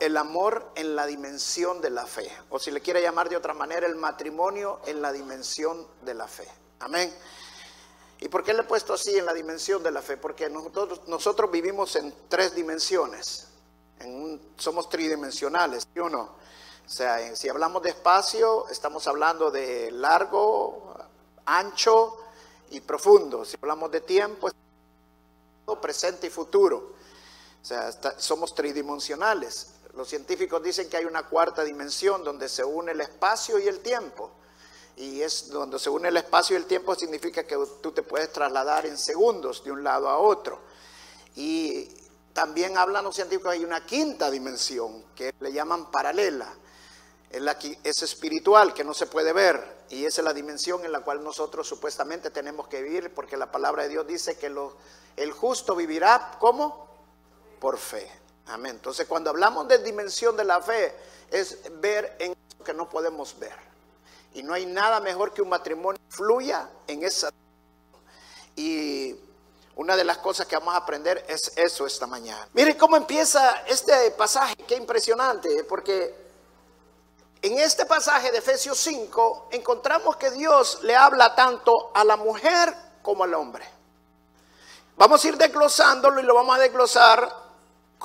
el amor en la dimensión de la fe, o si le quiere llamar de otra manera, el matrimonio en la dimensión de la fe. Amén. ¿Y por qué le he puesto así en la dimensión de la fe? Porque nosotros, vivimos en tres dimensiones, somos tridimensionales, ¿sí o no? O sea, si hablamos de espacio, estamos hablando de largo, ancho y profundo. Si hablamos de tiempo, presente y futuro. O sea, somos tridimensionales. Los científicos dicen que hay una cuarta dimensión donde se une el espacio y el tiempo. Y es donde se une el espacio y el tiempo significa que tú te puedes trasladar en segundos de un lado a otro. Y también hablan los científicos, hay una quinta dimensión que le llaman paralela. Es espiritual, que no se puede ver. Y esa es la dimensión en la cual nosotros supuestamente tenemos que vivir, porque la palabra de Dios dice que el justo vivirá, ¿cómo? Por fe. Amén. Entonces, cuando hablamos de dimensión de la fe, es ver en eso que no podemos ver. Y no hay nada mejor que un matrimonio fluya en esa. Y una de las cosas que vamos a aprender es eso esta mañana. Mire cómo empieza este pasaje, qué impresionante, porque en este pasaje de Efesios 5 encontramos que Dios le habla tanto a la mujer como al hombre. Vamos a ir desglosándolo y lo vamos a desglosar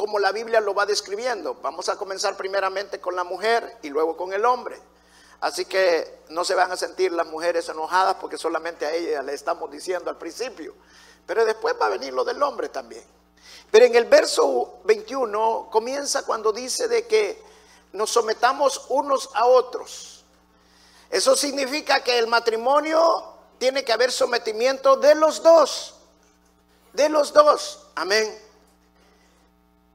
como la Biblia lo va describiendo. Vamos a comenzar primeramente con la mujer y luego con el hombre. Así que no se van a sentir las mujeres enojadas porque solamente a ellas le estamos diciendo al principio. Pero después va a venir lo del hombre también. Pero en el verso 21 comienza cuando dice de que nos sometamos unos a otros. Eso significa que el matrimonio tiene que haber sometimiento de los dos. De los dos. Amén.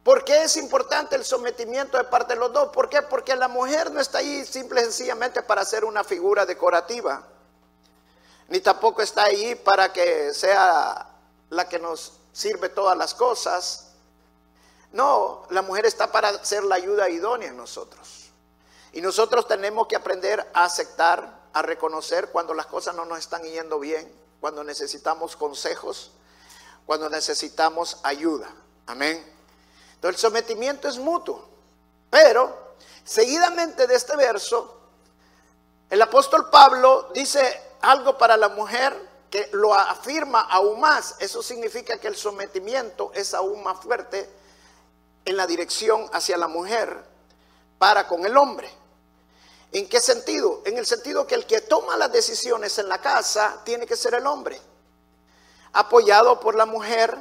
¿Por qué es importante el sometimiento de parte de los dos? ¿Por qué? Porque la mujer no está ahí simple y sencillamente para ser una figura decorativa, ni tampoco está ahí para que sea la que nos sirve todas las cosas. No, la mujer está para ser la ayuda idónea en nosotros. Y nosotros tenemos que aprender a aceptar, a reconocer cuando las cosas no nos están yendo bien, cuando necesitamos consejos, cuando necesitamos ayuda. Amén. El sometimiento es mutuo. Pero, seguidamente de este verso, el apóstol Pablo dice algo para la mujer que lo afirma aún más. Eso significa que el sometimiento es aún más fuerte en la dirección hacia la mujer para con el hombre. ¿En qué sentido? En el sentido que el que toma las decisiones en la casa tiene que ser el hombre, apoyado por la mujer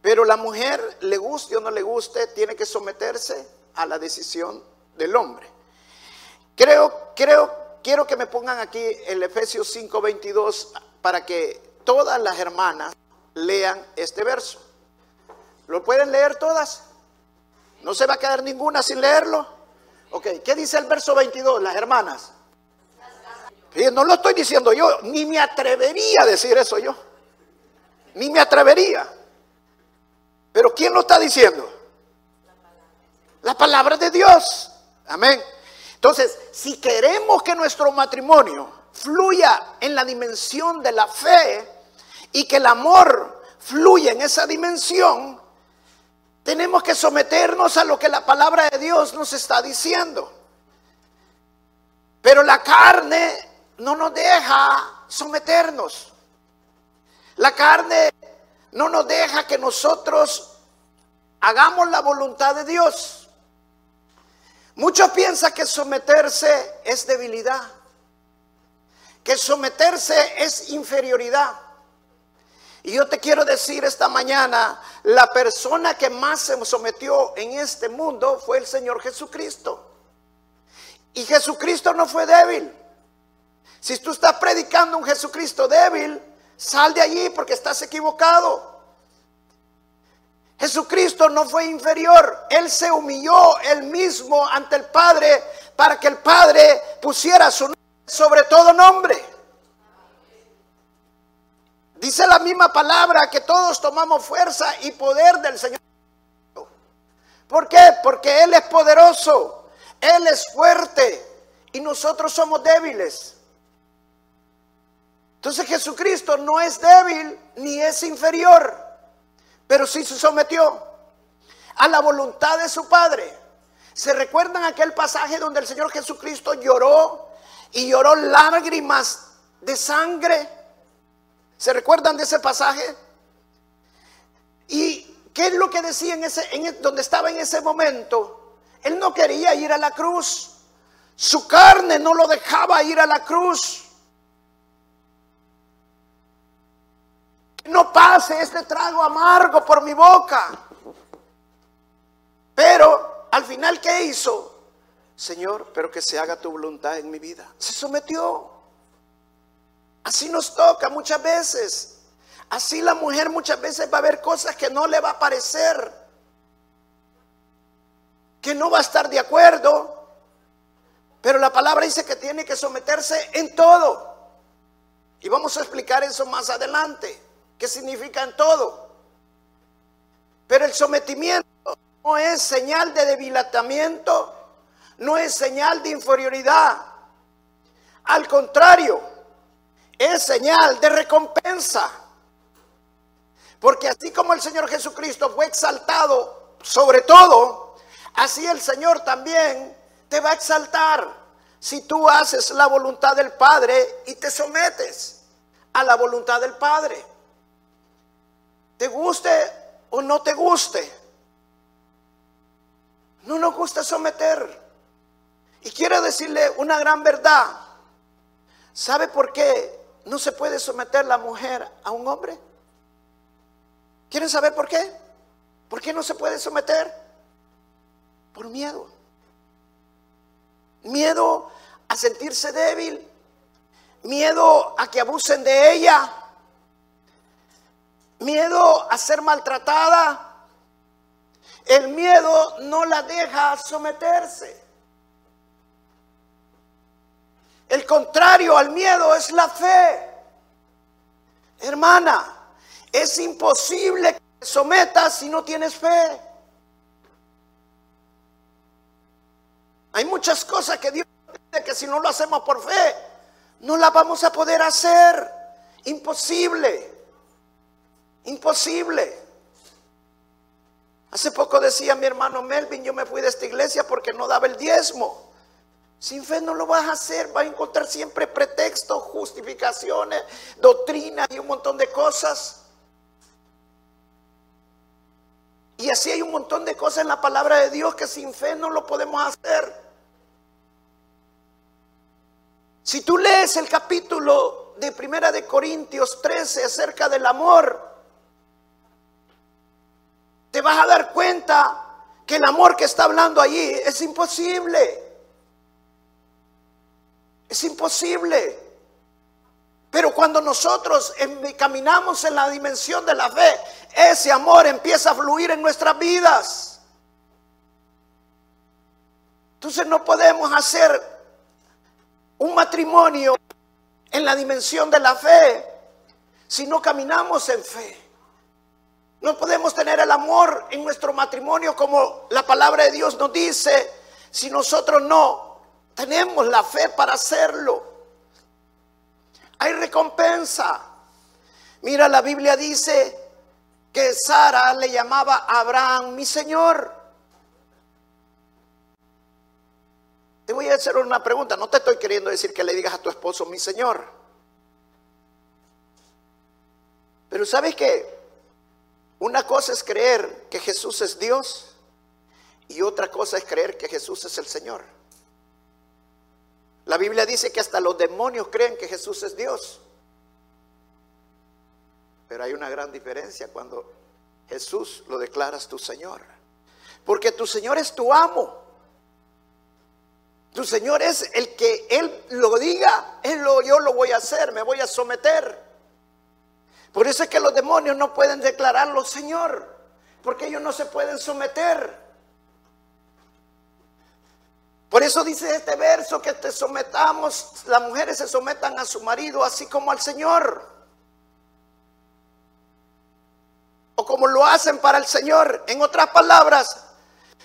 pero la mujer, le guste o no le guste, tiene que someterse a la decisión del hombre. Creo, creo, quiero que me pongan aquí el Efesios 5:22 para que todas las hermanas lean este verso. ¿Lo pueden leer todas? ¿No se va a quedar ninguna sin leerlo? Ok, ¿qué dice el verso 22, las hermanas? no lo estoy diciendo yo, ni me atrevería a decir eso yo. Ni me atrevería. Pero ¿quién lo está diciendo? La palabra de Dios. Amén. Entonces, si queremos que nuestro matrimonio fluya en la dimensión de la fe y que el amor fluya en esa dimensión, tenemos que someternos a lo que la palabra de Dios nos está diciendo. Pero la carne no nos deja someternos. La carne no nos deja que nosotros hagamos la voluntad de Dios. Muchos piensan que someterse es debilidad, que someterse es inferioridad. Y yo te quiero decir esta mañana, la persona que más se sometió en este mundo fue el Señor Jesucristo. Y Jesucristo no fue débil. Si tú estás predicando un Jesucristo débil, Sal de allí porque estás equivocado. Jesucristo no fue inferior, Él se humilló él mismo ante el Padre para que el Padre pusiera su nombre sobre todo nombre. Dice la misma palabra que todos tomamos fuerza y poder del Señor. ¿Por qué? Porque Él es poderoso, Él es fuerte y nosotros somos débiles. Entonces Jesucristo no es débil ni es inferior, pero sí se sometió a la voluntad de su Padre. ¿Se recuerdan aquel pasaje donde el Señor Jesucristo lloró y lloró lágrimas de sangre? ¿Se recuerdan de ese pasaje? ¿Y qué es lo que decía en ese, en, donde estaba en ese momento? Él no quería ir a la cruz. Su carne no lo dejaba ir a la cruz. No pase este trago amargo por mi boca. Pero al final, ¿qué hizo? Señor, pero que se haga tu voluntad en mi vida. Se sometió. Así nos toca muchas veces. Así la mujer muchas veces va a ver cosas que no le va a parecer. Que no va a estar de acuerdo. Pero la palabra dice que tiene que someterse en todo. Y vamos a explicar eso más adelante. ¿Qué significa en todo? Pero el sometimiento no es señal de debilitamiento, no es señal de inferioridad. Al contrario, es señal de recompensa. Porque así como el Señor Jesucristo fue exaltado sobre todo, así el Señor también te va a exaltar si tú haces la voluntad del Padre y te sometes a la voluntad del Padre. Te guste o no te guste. No nos gusta someter. Y quiero decirle una gran verdad. ¿Sabe por qué no se puede someter la mujer a un hombre? ¿Quieren saber por qué? ¿Por qué no se puede someter? Por miedo. Miedo a sentirse débil. Miedo a que abusen de ella. Miedo a ser maltratada. El miedo no la deja someterse. El contrario al miedo es la fe. Hermana, es imposible que te sometas si no tienes fe. Hay muchas cosas que Dios dice que si no lo hacemos por fe, no las vamos a poder hacer. Imposible. Imposible. Hace poco decía mi hermano Melvin, yo me fui de esta iglesia porque no daba el diezmo. Sin fe no lo vas a hacer, vas a encontrar siempre pretextos, justificaciones, doctrinas y un montón de cosas. Y así hay un montón de cosas en la palabra de Dios que sin fe no lo podemos hacer. Si tú lees el capítulo de Primera de Corintios 13 acerca del amor, te vas a dar cuenta que el amor que está hablando allí es imposible. Es imposible. Pero cuando nosotros caminamos en la dimensión de la fe, ese amor empieza a fluir en nuestras vidas. Entonces no podemos hacer un matrimonio en la dimensión de la fe si no caminamos en fe. No podemos tener el amor en nuestro matrimonio como la palabra de Dios nos dice si nosotros no tenemos la fe para hacerlo. Hay recompensa. Mira, la Biblia dice que Sara le llamaba a Abraham mi Señor. Te voy a hacer una pregunta. No te estoy queriendo decir que le digas a tu esposo mi Señor. Pero sabes que una cosa es creer que Jesús es Dios y otra cosa es creer que Jesús es el Señor. La Biblia dice que hasta los demonios creen que Jesús es Dios. Pero hay una gran diferencia cuando Jesús lo declaras tu Señor. Porque tu Señor es tu amo. Tu Señor es el que Él lo diga, Él lo, yo lo voy a hacer, me voy a someter. Por eso es que los demonios no pueden declararlo Señor, porque ellos no se pueden someter. Por eso dice este verso que te sometamos, las mujeres se sometan a su marido así como al Señor. O como lo hacen para el Señor. En otras palabras,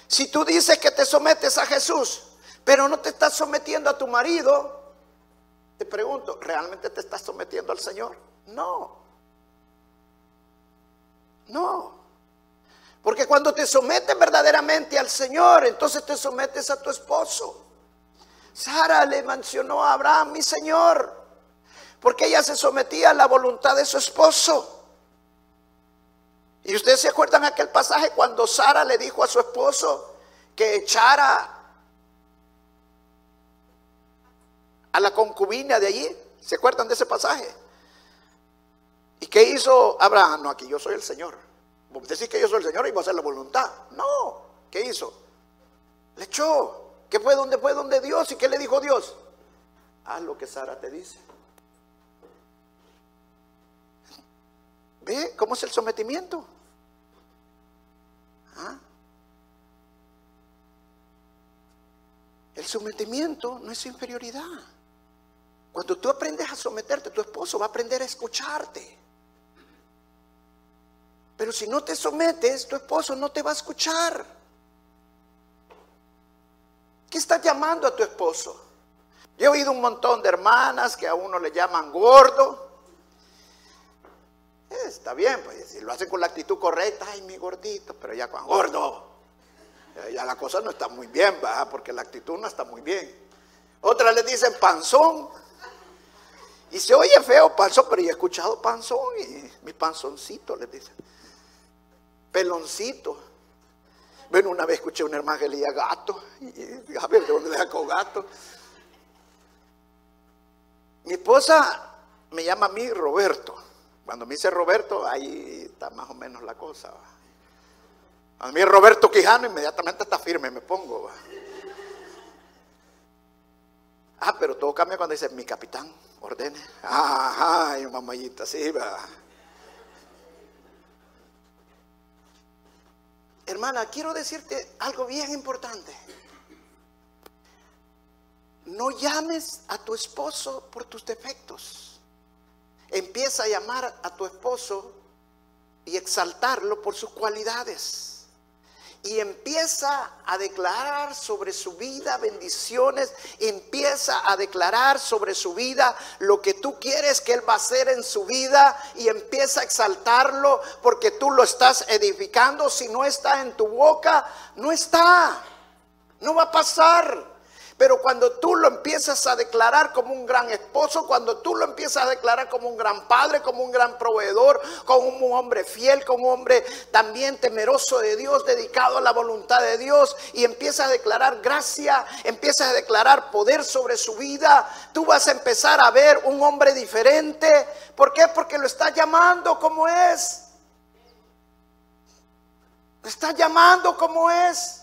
si tú dices que te sometes a Jesús, pero no te estás sometiendo a tu marido, te pregunto, ¿realmente te estás sometiendo al Señor? No. No. Porque cuando te sometes verdaderamente al Señor, entonces te sometes a tu esposo. Sara le mencionó a Abraham, mi Señor, porque ella se sometía a la voluntad de su esposo. Y ustedes se acuerdan aquel pasaje cuando Sara le dijo a su esposo que echara a la concubina de allí. ¿Se acuerdan de ese pasaje? ¿Y qué hizo Abraham? No, aquí yo soy el Señor. Decís que yo soy el Señor y voy a hacer la voluntad. No, ¿qué hizo? Le echó. ¿Qué fue donde fue donde Dios? ¿Y qué le dijo Dios? Haz lo que Sara te dice. ¿Ve cómo es el sometimiento? ¿Ah? El sometimiento no es inferioridad. Cuando tú aprendes a someterte, tu esposo va a aprender a escucharte. Pero si no te sometes, tu esposo no te va a escuchar. ¿Qué estás llamando a tu esposo? Yo he oído un montón de hermanas que a uno le llaman gordo. Eh, está bien, pues si lo hacen con la actitud correcta, ay, mi gordito, pero ya con gordo, ya la cosa no está muy bien, ¿verdad? porque la actitud no está muy bien. Otras le dicen panzón. Y se oye feo panzón, pero yo he escuchado panzón y mi panzoncito les dicen peloncito. Bueno, una vez escuché a una hermana que leía gato. Y, a ver, ¿de le sacó gato? Mi esposa me llama a mí Roberto. Cuando me dice Roberto, ahí está más o menos la cosa. A mí Roberto Quijano inmediatamente está firme, me pongo. Ah, pero todo cambia cuando dice mi capitán, ordene. Ah, ay, mamayita, sí, va. Hermana, quiero decirte algo bien importante. No llames a tu esposo por tus defectos. Empieza a llamar a tu esposo y exaltarlo por sus cualidades y empieza a declarar sobre su vida bendiciones, empieza a declarar sobre su vida lo que tú quieres que Él va a hacer en su vida y empieza a exaltarlo porque tú lo estás edificando. Si no está en tu boca, no está, no va a pasar. Pero cuando tú lo empiezas a declarar como un gran esposo, cuando tú lo empiezas a declarar como un gran padre, como un gran proveedor, como un hombre fiel, como un hombre también temeroso de Dios, dedicado a la voluntad de Dios, y empiezas a declarar gracia, empiezas a declarar poder sobre su vida, tú vas a empezar a ver un hombre diferente. ¿Por qué? Porque lo está llamando como es. Lo está llamando como es.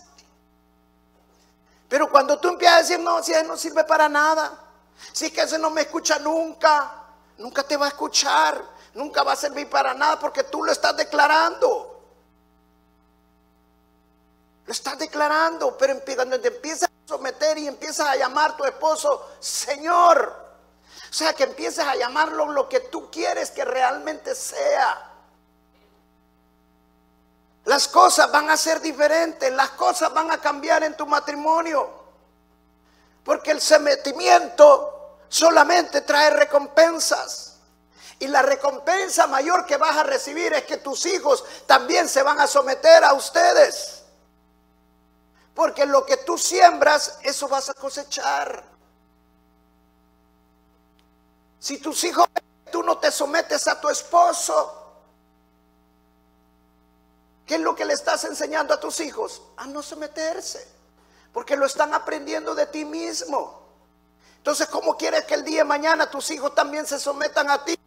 Pero cuando tú empiezas a decir, no, si él no sirve para nada, si es que ese no me escucha nunca, nunca te va a escuchar, nunca va a servir para nada porque tú lo estás declarando. Lo estás declarando, pero cuando te empiezas a someter y empiezas a llamar a tu esposo, Señor, o sea, que empieces a llamarlo lo que tú quieres que realmente sea. Las cosas van a ser diferentes, las cosas van a cambiar en tu matrimonio. Porque el sometimiento solamente trae recompensas. Y la recompensa mayor que vas a recibir es que tus hijos también se van a someter a ustedes. Porque lo que tú siembras, eso vas a cosechar. Si tus hijos, tú no te sometes a tu esposo, ¿Qué es lo que le estás enseñando a tus hijos? A no someterse, porque lo están aprendiendo de ti mismo. Entonces, ¿cómo quieres que el día de mañana tus hijos también se sometan a ti?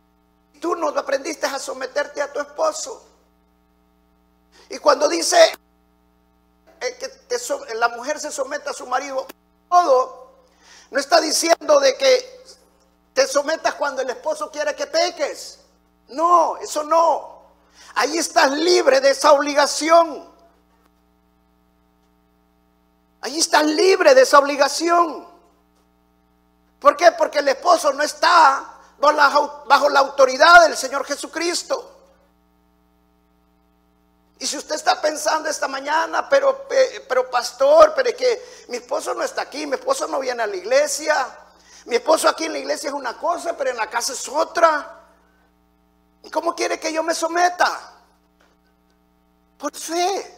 Tú no aprendiste a someterte a tu esposo. Y cuando dice eh, que la mujer se someta a su marido, todo, no está diciendo de que te sometas cuando el esposo quiere que peques. No, eso no. Ahí estás libre de esa obligación. Allí están libres de esa obligación. ¿Por qué? Porque el esposo no está bajo la, autoridad del Señor Jesucristo. Y si usted está pensando esta mañana, pero, pero pastor, pero es que mi esposo no está aquí, mi esposo no viene a la iglesia, mi esposo aquí en la iglesia es una cosa, pero en la casa es otra. ¿Y cómo quiere que yo me someta? Por fe.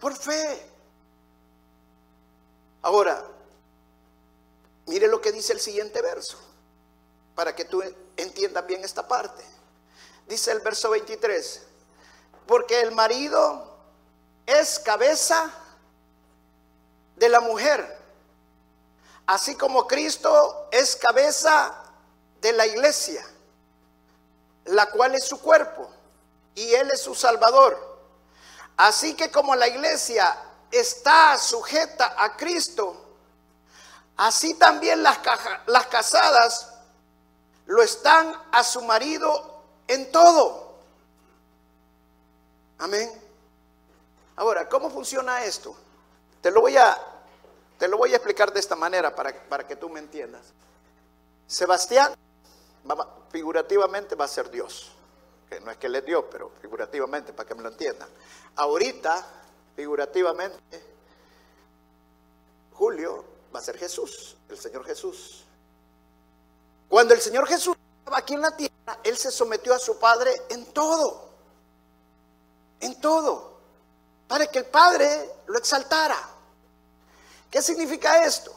Por fe. Ahora, mire lo que dice el siguiente verso, para que tú entiendas bien esta parte. Dice el verso 23, porque el marido es cabeza de la mujer, así como Cristo es cabeza de la iglesia, la cual es su cuerpo, y Él es su Salvador. Así que como la iglesia está sujeta a Cristo, así también las, las casadas lo están a su marido en todo. Amén. Ahora, ¿cómo funciona esto? Te lo voy a, te lo voy a explicar de esta manera para, para que tú me entiendas. Sebastián, figurativamente, va a ser Dios. Que no es que él es Dios, pero figurativamente, para que me lo entiendan. Ahorita figurativamente, Julio va a ser Jesús, el Señor Jesús. Cuando el Señor Jesús estaba aquí en la tierra, Él se sometió a su Padre en todo, en todo, para que el Padre lo exaltara. ¿Qué significa esto?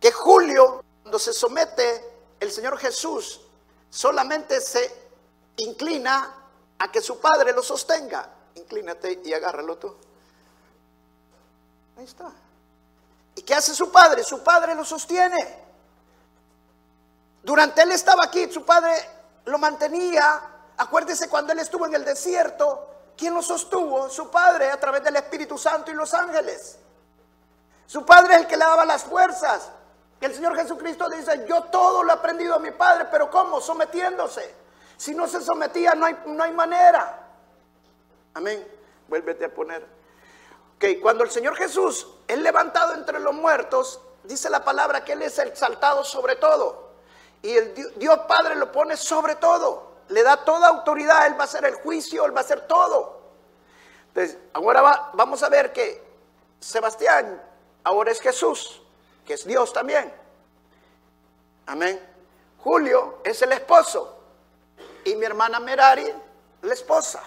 Que Julio, cuando se somete, el Señor Jesús solamente se inclina a que su Padre lo sostenga. Inclínate y agárralo tú. Ahí está. ¿Y qué hace su padre? Su padre lo sostiene. Durante él estaba aquí, su padre lo mantenía. Acuérdese cuando él estuvo en el desierto, ¿quién lo sostuvo? Su padre a través del Espíritu Santo y los ángeles. Su padre es el que le daba las fuerzas. El Señor Jesucristo dice, yo todo lo he aprendido a mi padre, pero ¿cómo? Sometiéndose. Si no se sometía, no hay, no hay manera. Amén. Vuélvete a poner que cuando el Señor Jesús es levantado entre los muertos, dice la palabra que Él es exaltado sobre todo. Y el Dios Padre lo pone sobre todo. Le da toda autoridad. Él va a hacer el juicio, Él va a hacer todo. Entonces, ahora vamos a ver que Sebastián ahora es Jesús, que es Dios también. Amén. Julio es el esposo. Y mi hermana Merari, la esposa.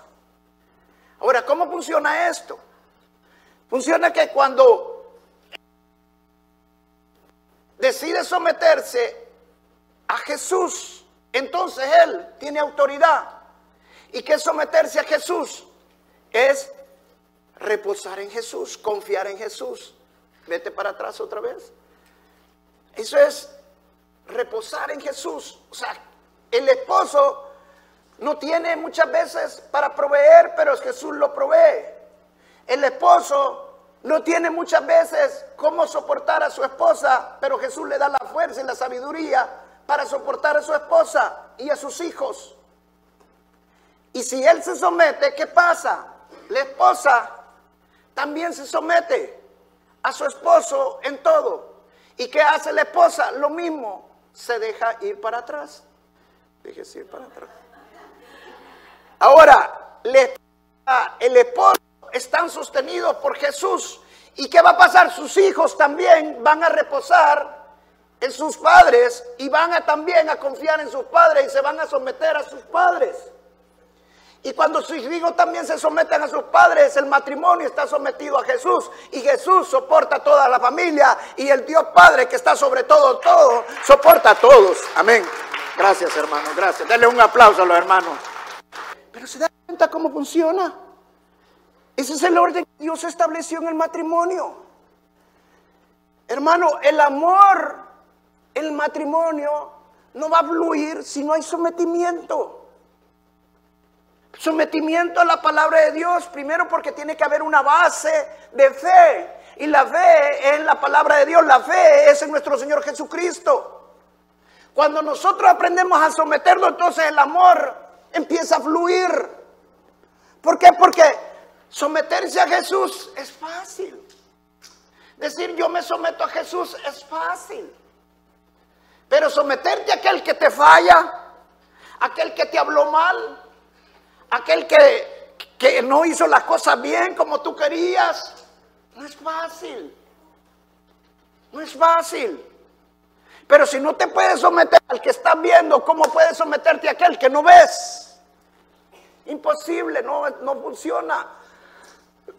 Ahora, ¿cómo funciona esto? Funciona que cuando decide someterse a Jesús, entonces Él tiene autoridad. ¿Y que someterse a Jesús? Es reposar en Jesús, confiar en Jesús. Vete para atrás otra vez. Eso es reposar en Jesús. O sea, el esposo no tiene muchas veces para proveer, pero Jesús lo provee. El esposo no tiene muchas veces cómo soportar a su esposa, pero Jesús le da la fuerza y la sabiduría para soportar a su esposa y a sus hijos. Y si él se somete, ¿qué pasa? La esposa también se somete a su esposo en todo. ¿Y qué hace la esposa? Lo mismo, se deja ir para atrás. Déjese ir para atrás. Ahora, el esposo están sostenidos por Jesús. ¿Y qué va a pasar? Sus hijos también van a reposar en sus padres y van a también a confiar en sus padres y se van a someter a sus padres. Y cuando sus hijos también se someten a sus padres, el matrimonio está sometido a Jesús. Y Jesús soporta toda la familia. Y el Dios Padre que está sobre todo, todo, soporta a todos. Amén. Gracias, hermanos. Gracias. Denle un aplauso a los hermanos. Pero se da cuenta cómo funciona. Ese es el orden que Dios estableció en el matrimonio. Hermano, el amor, el matrimonio, no va a fluir si no hay sometimiento. Sometimiento a la palabra de Dios, primero porque tiene que haber una base de fe. Y la fe es la palabra de Dios, la fe es en nuestro Señor Jesucristo. Cuando nosotros aprendemos a someterlo, entonces el amor empieza a fluir. ¿Por qué? Porque Someterse a Jesús es fácil. Decir yo me someto a Jesús es fácil. Pero someterte a aquel que te falla, aquel que te habló mal, aquel que, que no hizo las cosas bien como tú querías, no es fácil. No es fácil. Pero si no te puedes someter al que estás viendo, ¿cómo puedes someterte a aquel que no ves? Imposible, no, no funciona.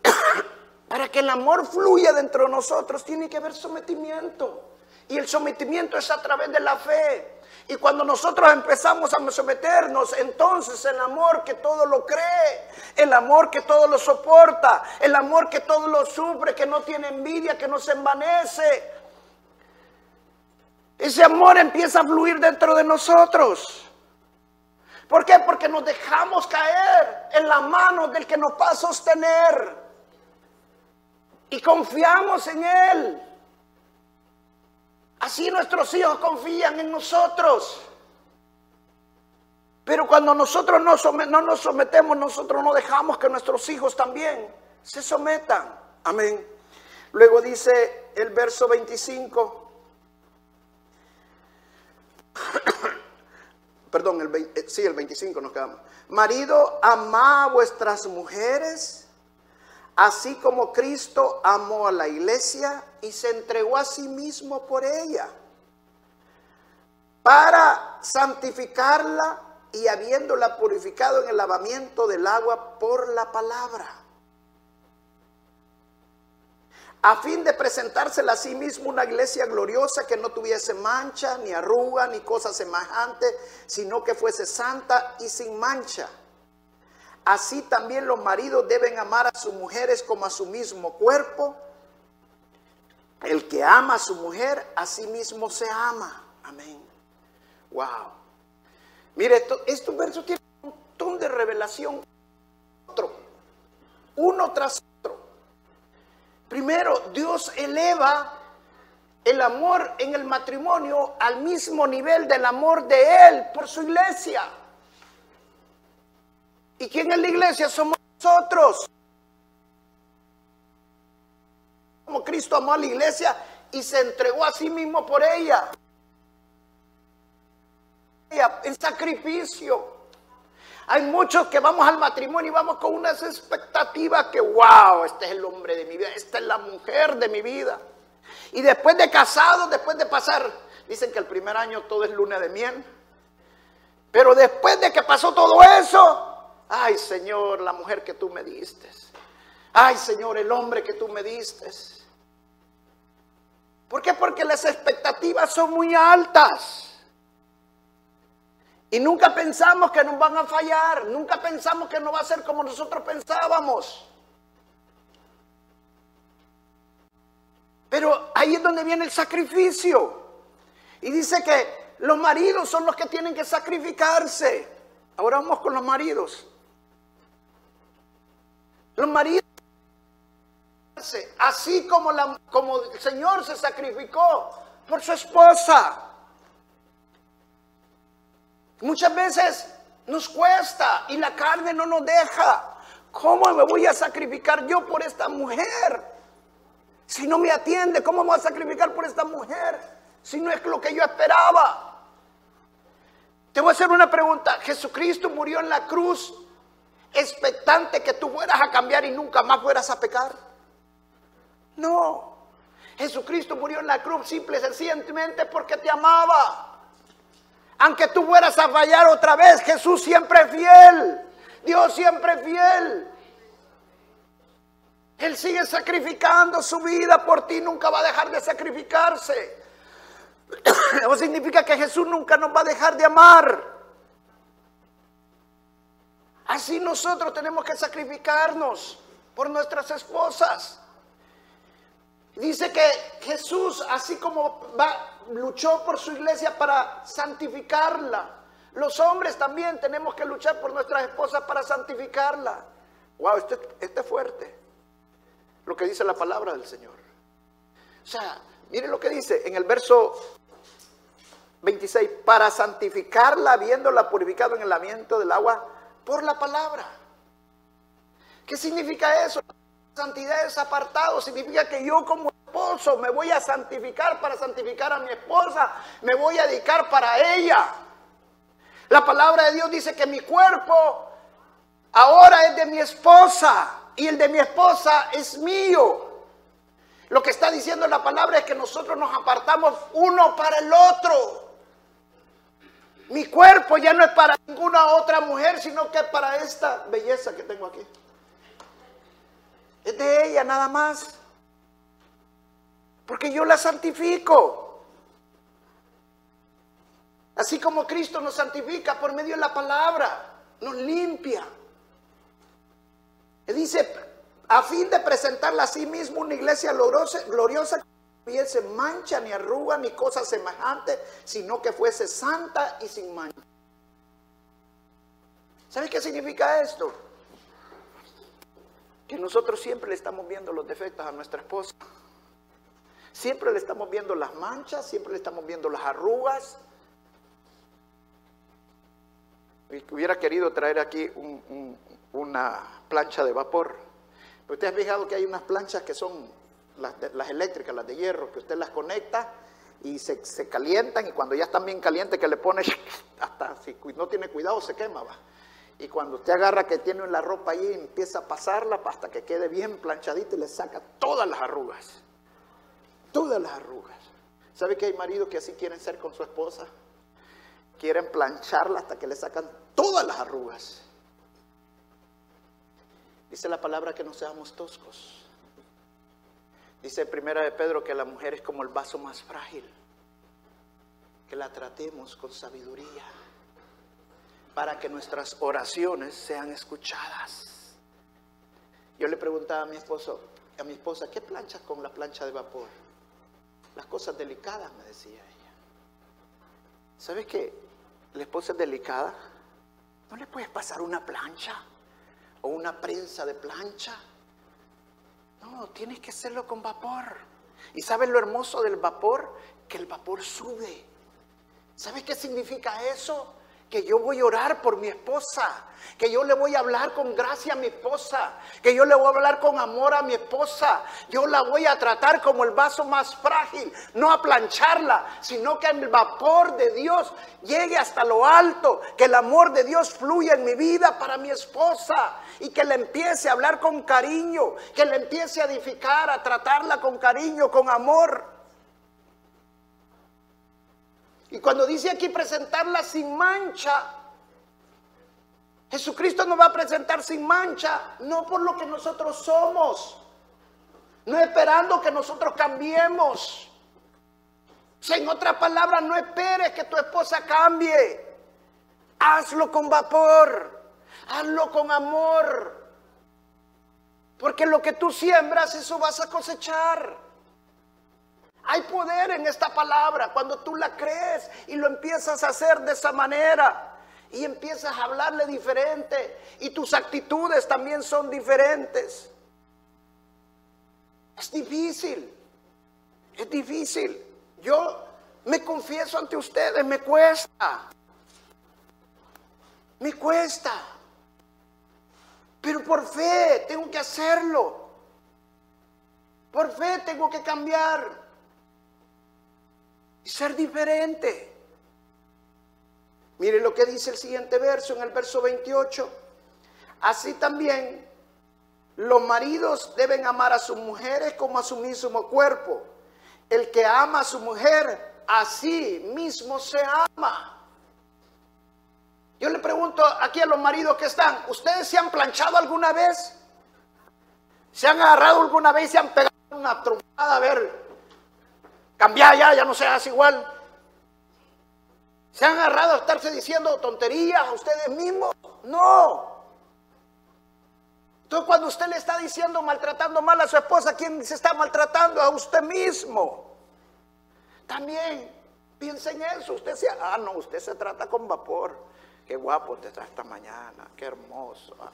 Para que el amor fluya dentro de nosotros tiene que haber sometimiento. Y el sometimiento es a través de la fe. Y cuando nosotros empezamos a someternos, entonces el amor que todo lo cree, el amor que todo lo soporta, el amor que todo lo sufre, que no tiene envidia, que no se envanece, ese amor empieza a fluir dentro de nosotros. ¿Por qué? Porque nos dejamos caer en la mano del que nos va a sostener. Y confiamos en Él. Así nuestros hijos confían en nosotros. Pero cuando nosotros no, no, nos sometemos, nosotros no dejamos que nuestros hijos también se sometan. Amén. Luego dice el verso 25. Perdón, el, eh, sí, el 25 nos quedamos. Marido, ama a vuestras mujeres, así como Cristo amó a la iglesia y se entregó a sí mismo por ella, para santificarla y habiéndola purificado en el lavamiento del agua por la palabra a fin de presentársela a sí mismo una iglesia gloriosa que no tuviese mancha, ni arruga, ni cosa semejante, sino que fuese santa y sin mancha. Así también los maridos deben amar a sus mujeres como a su mismo cuerpo. El que ama a su mujer, a sí mismo se ama. Amén. Wow. Mire, esto, estos versos tienen un montón de revelación. Otro, uno tras Primero, Dios eleva el amor en el matrimonio al mismo nivel del amor de Él por su iglesia. ¿Y quién es la iglesia? Somos nosotros. Como Cristo amó a la iglesia y se entregó a sí mismo por ella. En sacrificio. Hay muchos que vamos al matrimonio y vamos con unas expectativas que, wow, este es el hombre de mi vida, esta es la mujer de mi vida. Y después de casado, después de pasar, dicen que el primer año todo es luna de miel. Pero después de que pasó todo eso, ay Señor, la mujer que tú me diste. Ay Señor, el hombre que tú me diste. ¿Por qué? Porque las expectativas son muy altas. Y nunca pensamos que nos van a fallar, nunca pensamos que no va a ser como nosotros pensábamos. Pero ahí es donde viene el sacrificio. Y dice que los maridos son los que tienen que sacrificarse. Ahora vamos con los maridos. Los maridos, así como, la, como el Señor se sacrificó por su esposa. Muchas veces nos cuesta y la carne no nos deja. ¿Cómo me voy a sacrificar yo por esta mujer? Si no me atiende, ¿cómo voy a sacrificar por esta mujer? Si no es lo que yo esperaba. Te voy a hacer una pregunta. Jesucristo murió en la cruz expectante que tú fueras a cambiar y nunca más fueras a pecar. No. Jesucristo murió en la cruz simple y sencillamente porque te amaba. Aunque tú fueras a fallar otra vez, Jesús siempre es fiel. Dios siempre es fiel. Él sigue sacrificando su vida por ti, nunca va a dejar de sacrificarse. Eso significa que Jesús nunca nos va a dejar de amar. Así nosotros tenemos que sacrificarnos por nuestras esposas. Dice que Jesús, así como va, luchó por su iglesia para santificarla, los hombres también tenemos que luchar por nuestras esposas para santificarla. Wow, esto, esto es fuerte. Lo que dice la palabra del Señor. O sea, mire lo que dice en el verso 26, para santificarla habiéndola purificado en el lavamiento del agua por la palabra. ¿Qué significa eso? Santidad es apartado, significa que yo como esposo, me voy a santificar para santificar a mi esposa, me voy a dedicar para ella. La palabra de Dios dice que mi cuerpo ahora es de mi esposa y el de mi esposa es mío. Lo que está diciendo la palabra es que nosotros nos apartamos uno para el otro. Mi cuerpo ya no es para ninguna otra mujer, sino que es para esta belleza que tengo aquí. Es de ella nada más. Porque yo la santifico. Así como Cristo nos santifica por medio de la palabra, nos limpia. Y dice, a fin de presentarla a sí mismo una iglesia gloriosa, gloriosa no se mancha, ni arruga, ni cosa semejante, sino que fuese santa y sin mancha. ¿Sabe qué significa esto? Que nosotros siempre le estamos viendo los defectos a nuestra esposa. Siempre le estamos viendo las manchas, siempre le estamos viendo las arrugas. Hubiera querido traer aquí una plancha de vapor. Pero usted ha fijado que hay unas planchas que son las, eléctricas, las de hierro, que usted las conecta y se, calientan y cuando ya están bien calientes que le pone, hasta si no tiene cuidado se quema. Va. Y cuando usted agarra que tiene la ropa ahí, empieza a pasarla hasta que quede bien planchadita y le saca todas las arrugas todas las arrugas. ¿Sabe que hay maridos que así quieren ser con su esposa? Quieren plancharla hasta que le sacan todas las arrugas. Dice la palabra que no seamos toscos. Dice primera de Pedro que la mujer es como el vaso más frágil. Que la tratemos con sabiduría para que nuestras oraciones sean escuchadas. Yo le preguntaba a mi esposo, a mi esposa, ¿qué planchas con la plancha de vapor? las cosas delicadas, me decía ella. ¿Sabes que la esposa es delicada? ¿No le puedes pasar una plancha o una prensa de plancha? No, tienes que hacerlo con vapor. ¿Y sabes lo hermoso del vapor? Que el vapor sube. ¿Sabes qué significa eso? Que yo voy a orar por mi esposa, que yo le voy a hablar con gracia a mi esposa, que yo le voy a hablar con amor a mi esposa, yo la voy a tratar como el vaso más frágil, no a plancharla, sino que el vapor de Dios llegue hasta lo alto, que el amor de Dios fluya en mi vida para mi esposa y que le empiece a hablar con cariño, que le empiece a edificar, a tratarla con cariño, con amor. Y cuando dice aquí presentarla sin mancha, Jesucristo nos va a presentar sin mancha, no por lo que nosotros somos, no esperando que nosotros cambiemos. En otras palabras, no esperes que tu esposa cambie. Hazlo con vapor, hazlo con amor. Porque lo que tú siembras, eso vas a cosechar. Hay poder en esta palabra. Cuando tú la crees y lo empiezas a hacer de esa manera y empiezas a hablarle diferente y tus actitudes también son diferentes. Es difícil, es difícil. Yo me confieso ante ustedes, me cuesta, me cuesta, pero por fe tengo que hacerlo, por fe tengo que cambiar ser diferente. Mire lo que dice el siguiente verso, en el verso 28. Así también los maridos deben amar a sus mujeres como a su mismo cuerpo. El que ama a su mujer, así mismo se ama. Yo le pregunto aquí a los maridos que están, ¿ustedes se han planchado alguna vez? ¿Se han agarrado alguna vez se han pegado una trompada a ver Cambiar ya, ya no seas igual. ¿Se han agarrado a estarse diciendo tonterías a ustedes mismos? No. Entonces cuando usted le está diciendo maltratando mal a su esposa, ¿quién se está maltratando? A usted mismo. También piensa en eso. Usted dice, ah, no, usted se trata con vapor. Qué guapo te está esta mañana, qué hermoso. Ah,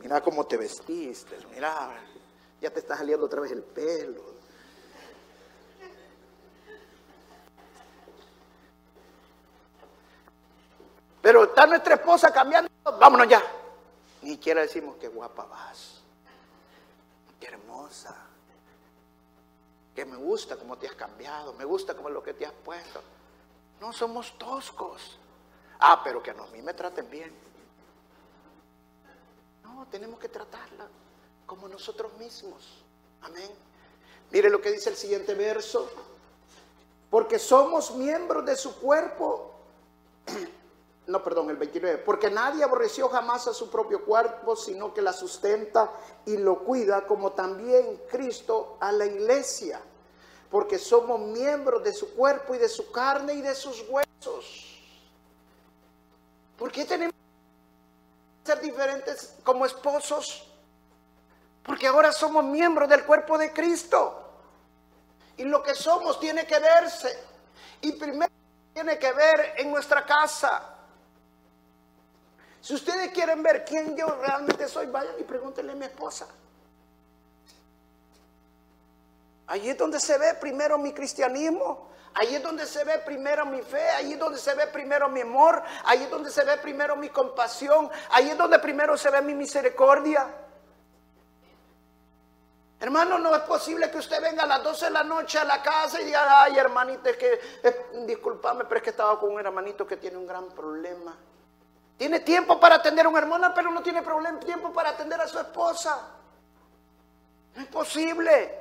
mira cómo te vestiste, mira, ya te está saliendo otra vez el pelo. Pero está nuestra esposa cambiando, vámonos ya. Ni siquiera decimos qué guapa vas, qué hermosa, que me gusta cómo te has cambiado, me gusta como lo que te has puesto. No somos toscos. Ah, pero que a mí me traten bien. No, tenemos que tratarla como nosotros mismos. Amén. Mire lo que dice el siguiente verso. Porque somos miembros de su cuerpo. No, perdón, el 29. Porque nadie aborreció jamás a su propio cuerpo, sino que la sustenta y lo cuida, como también Cristo a la iglesia. Porque somos miembros de su cuerpo y de su carne y de sus huesos. ¿Por qué tenemos que ser diferentes como esposos? Porque ahora somos miembros del cuerpo de Cristo. Y lo que somos tiene que verse. Y primero tiene que ver en nuestra casa. Si ustedes quieren ver quién yo realmente soy, vayan y pregúntenle a mi esposa. Allí es donde se ve primero mi cristianismo. Allí es donde se ve primero mi fe, allí es donde se ve primero mi amor, allí es donde se ve primero mi compasión, allí es donde primero se ve mi misericordia. Hermano, no es posible que usted venga a las 12 de la noche a la casa y diga, ay hermanita, es que, eh, discúlpame, pero es que estaba con un hermanito que tiene un gran problema. Tiene tiempo para atender a una hermana, pero no tiene problema, tiempo para atender a su esposa. No es posible.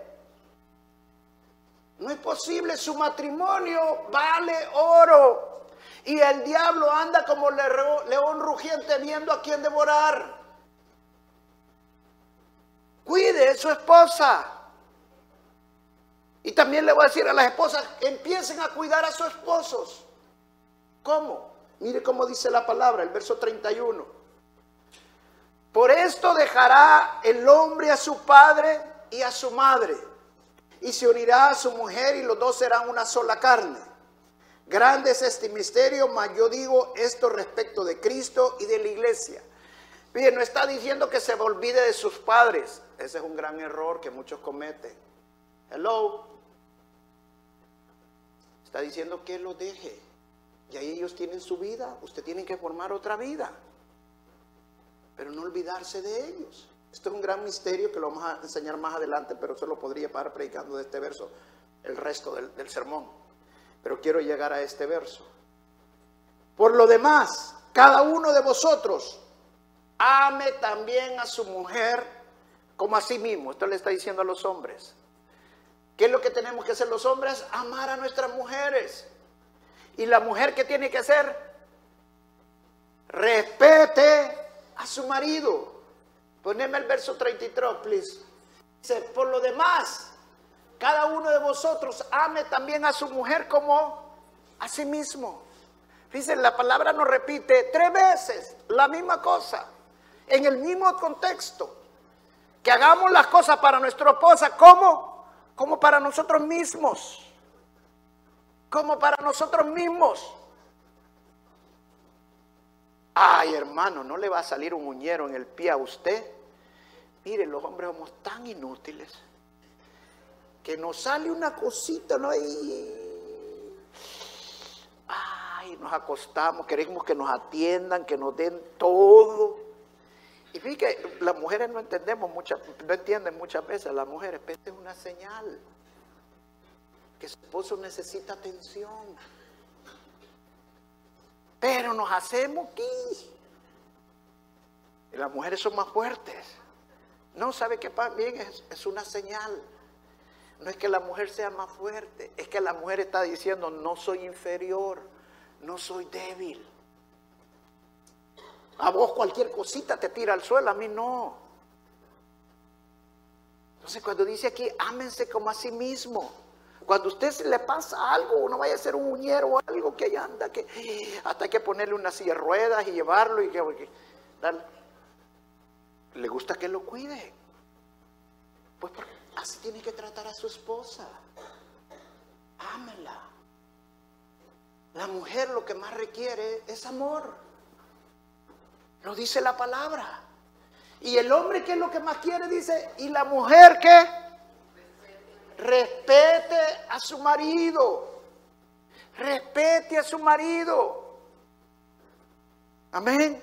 No es posible. Su matrimonio vale oro. Y el diablo anda como león rugiente viendo a quién devorar. Cuide a su esposa. Y también le voy a decir a las esposas, empiecen a cuidar a sus esposos. ¿Cómo? Mire cómo dice la palabra, el verso 31. Por esto dejará el hombre a su padre y a su madre, y se unirá a su mujer, y los dos serán una sola carne. Grande es este misterio, mas yo digo esto respecto de Cristo y de la iglesia. Bien, no está diciendo que se olvide de sus padres. Ese es un gran error que muchos cometen. Hello. Está diciendo que lo deje. Y ahí ellos tienen su vida. Usted tiene que formar otra vida. Pero no olvidarse de ellos. Esto es un gran misterio que lo vamos a enseñar más adelante, pero solo podría parar predicando de este verso el resto del, del sermón. Pero quiero llegar a este verso. Por lo demás, cada uno de vosotros ame también a su mujer como a sí mismo. Esto le está diciendo a los hombres. ¿Qué es lo que tenemos que hacer los hombres? Amar a nuestras mujeres. Y la mujer que tiene que hacer, respete a su marido. Poneme el verso 33, please. Dice, por lo demás, cada uno de vosotros ame también a su mujer como a sí mismo. Fíjense, la palabra nos repite tres veces la misma cosa en el mismo contexto. Que hagamos las cosas para nuestra esposa como, como para nosotros mismos. Como para nosotros mismos. Ay, hermano, no le va a salir un uñero en el pie a usted. Mire, los hombres somos tan inútiles que nos sale una cosita, ¿no? Y, ay, nos acostamos, queremos que nos atiendan, que nos den todo. Y fíjate, las mujeres no entendemos muchas, no entienden muchas veces, las mujeres, pero es una señal que su esposo necesita atención. Pero nos hacemos aquí. Y las mujeres son más fuertes. No, sabe que bien es, es una señal. No es que la mujer sea más fuerte, es que la mujer está diciendo, no soy inferior, no soy débil. A vos cualquier cosita te tira al suelo, a mí no. Entonces cuando dice aquí, ámense como a sí mismo. Cuando usted se le pasa algo, no vaya a ser un uñero o algo que allá anda, que hasta hay que ponerle una silla de ruedas y llevarlo y que, le gusta que lo cuide. Pues así tiene que tratar a su esposa. Ámela. La mujer lo que más requiere es amor. Lo dice la palabra. Y el hombre, ¿qué es lo que más quiere? Dice, y la mujer, ¿qué? Respete a su marido. Respete a su marido. Amén.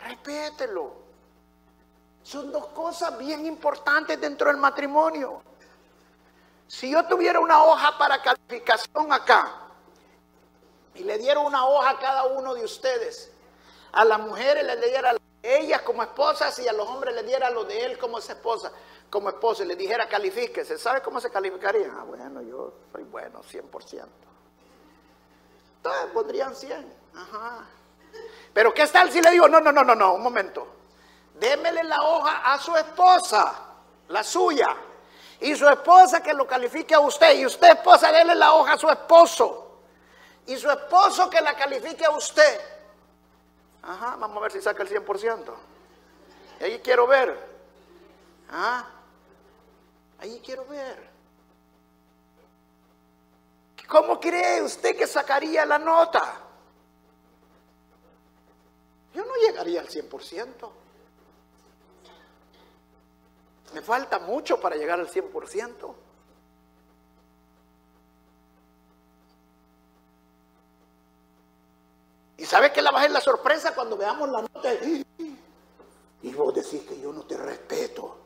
Respételo. Son dos cosas bien importantes dentro del matrimonio. Si yo tuviera una hoja para calificación acá y le diera una hoja a cada uno de ustedes, a las mujeres les diera ellas como esposas y a los hombres les diera lo de él como esposa, como esposa y les dijera califíquese, ¿sabe cómo se calificaría? Ah, bueno, yo soy bueno, 100%. Entonces pondrían 100. Ajá. Pero ¿qué tal si le digo, no, no, no, no, no, un momento. Démele la hoja a su esposa, la suya. Y su esposa que lo califique a usted. Y usted, esposa, déle la hoja a su esposo. Y su esposo que la califique a usted. Ajá, vamos a ver si saca el 100%. Y ahí quiero ver. ¿Ah? Ahí quiero ver. ¿Cómo cree usted que sacaría la nota? Yo no llegaría al 100%. Me falta mucho para llegar al 100%. Y sabe que la bajé la sorpresa cuando veamos la nota. Y vos decís que yo no te respeto.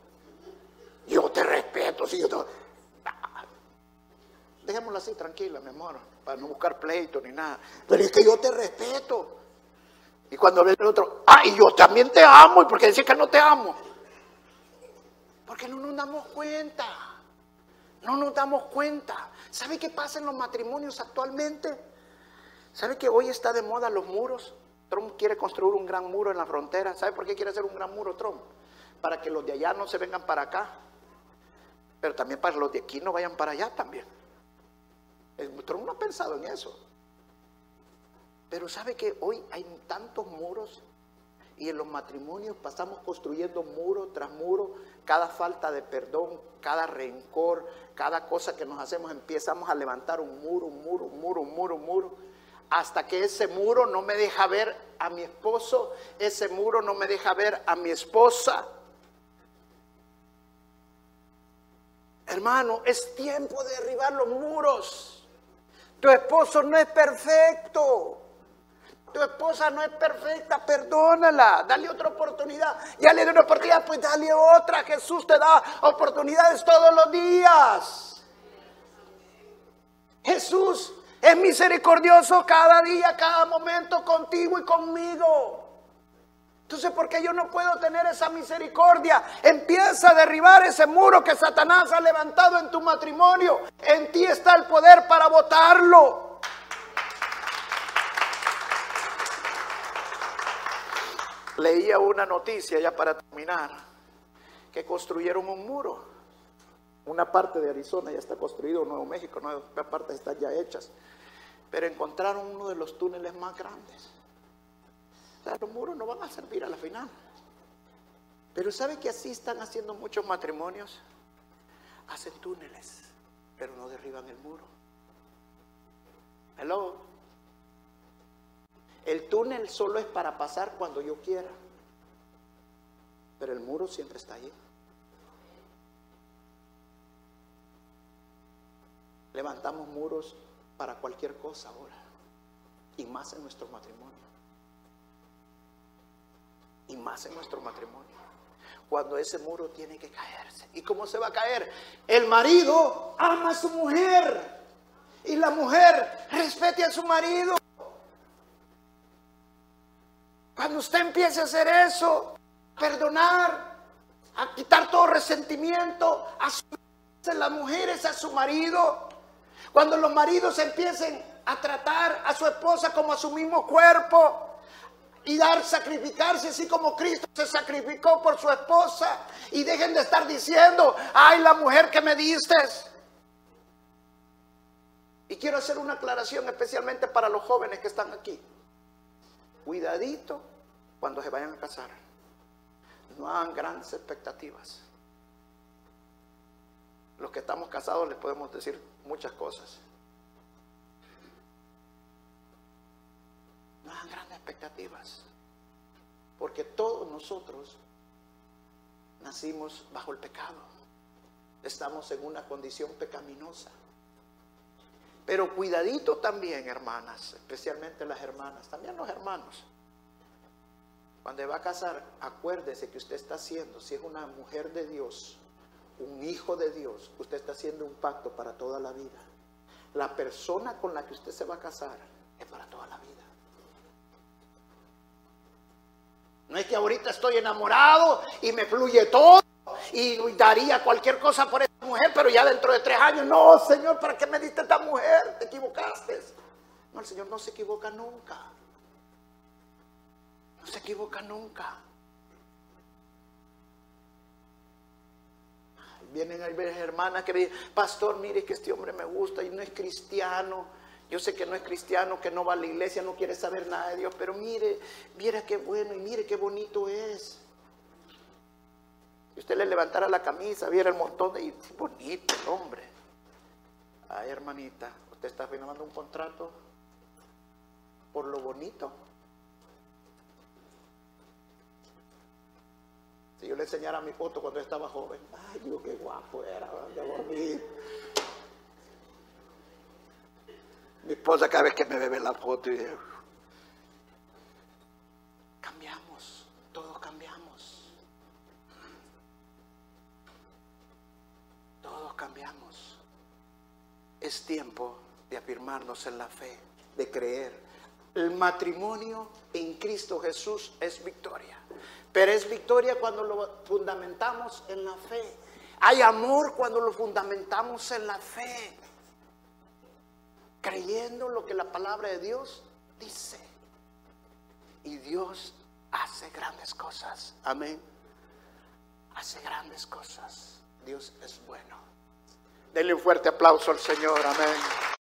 Yo te respeto. Si yo te... Dejémoslo así, tranquila, mi amor, para no buscar pleito ni nada. Pero es que yo te respeto. Y cuando ve el otro, ay, yo también te amo. ¿Y por qué que no te amo? Porque no nos damos cuenta. No nos damos cuenta. ¿Sabe qué pasa en los matrimonios actualmente? ¿Sabe que hoy está de moda los muros? Trump quiere construir un gran muro en la frontera. ¿Sabe por qué quiere hacer un gran muro Trump? Para que los de allá no se vengan para acá. Pero también para los de aquí no vayan para allá también. Trump no ha pensado en eso. Pero sabe que hoy hay tantos muros y en los matrimonios pasamos construyendo muro tras muro, cada falta de perdón, cada rencor, cada cosa que nos hacemos, empezamos a levantar un muro, un muro, un muro, un muro, un muro, hasta que ese muro no me deja ver a mi esposo, ese muro no me deja ver a mi esposa. Hermano, es tiempo de derribar los muros. Tu esposo no es perfecto. Tu esposa no es perfecta, perdónala, dale otra oportunidad. Ya le dio una oportunidad, pues dale otra. Jesús te da oportunidades todos los días. Jesús es misericordioso cada día, cada momento contigo y conmigo. Entonces, ¿por qué yo no puedo tener esa misericordia? Empieza a derribar ese muro que Satanás ha levantado en tu matrimonio. En ti está el poder para votarlo. Leía una noticia ya para terminar, que construyeron un muro. Una parte de Arizona ya está construido, Nuevo México, nuevas partes están ya hechas. Pero encontraron uno de los túneles más grandes. Los muros no van a servir a la final. Pero ¿sabe que así están haciendo muchos matrimonios? Hacen túneles, pero no derriban el muro. Hello. El túnel solo es para pasar cuando yo quiera. Pero el muro siempre está ahí. Levantamos muros para cualquier cosa ahora. Y más en nuestro matrimonio. Y más en nuestro matrimonio. Cuando ese muro tiene que caerse. ¿Y cómo se va a caer? El marido ama a su mujer. Y la mujer respete a su marido. Cuando usted empiece a hacer eso, perdonar, a quitar todo resentimiento, a las mujeres a su marido, cuando los maridos empiecen a tratar a su esposa como a su mismo cuerpo y dar sacrificarse así como Cristo se sacrificó por su esposa y dejen de estar diciendo, ay la mujer que me diste. Y quiero hacer una aclaración especialmente para los jóvenes que están aquí cuidadito cuando se vayan a casar. No hagan grandes expectativas. Los que estamos casados les podemos decir muchas cosas. No hagan grandes expectativas. Porque todos nosotros nacimos bajo el pecado. Estamos en una condición pecaminosa. Pero cuidadito también, hermanas, especialmente las hermanas, también los hermanos. Cuando va a casar, acuérdese que usted está haciendo, si es una mujer de Dios, un hijo de Dios, usted está haciendo un pacto para toda la vida. La persona con la que usted se va a casar es para toda la vida. No es que ahorita estoy enamorado y me fluye todo y daría cualquier cosa por esta mujer, pero ya dentro de tres años, no, Señor, ¿para qué me diste esta mujer? Te equivocaste. No, el Señor no se equivoca nunca. No se equivoca nunca. Vienen ver hermanas que me dicen, pastor, mire que este hombre me gusta y no es cristiano. Yo sé que no es cristiano, que no va a la iglesia, no quiere saber nada de Dios, pero mire, mire qué bueno y mire qué bonito es. Si usted le levantara la camisa, viera el montón de... bonito hombre. Ay, hermanita, usted está firmando un contrato por lo bonito. Si yo le enseñara mi foto cuando estaba joven, ay, Dios, qué guapo era, qué bonito. Mi esposa cada vez que me ve la foto y cambiamos, todos cambiamos. Todos cambiamos. Es tiempo de afirmarnos en la fe, de creer. El matrimonio en Cristo Jesús es victoria. Pero es victoria cuando lo fundamentamos en la fe. Hay amor cuando lo fundamentamos en la fe. Creyendo lo que la palabra de Dios dice. Y Dios hace grandes cosas. Amén. Hace grandes cosas. Dios es bueno. Denle un fuerte aplauso al Señor. Amén.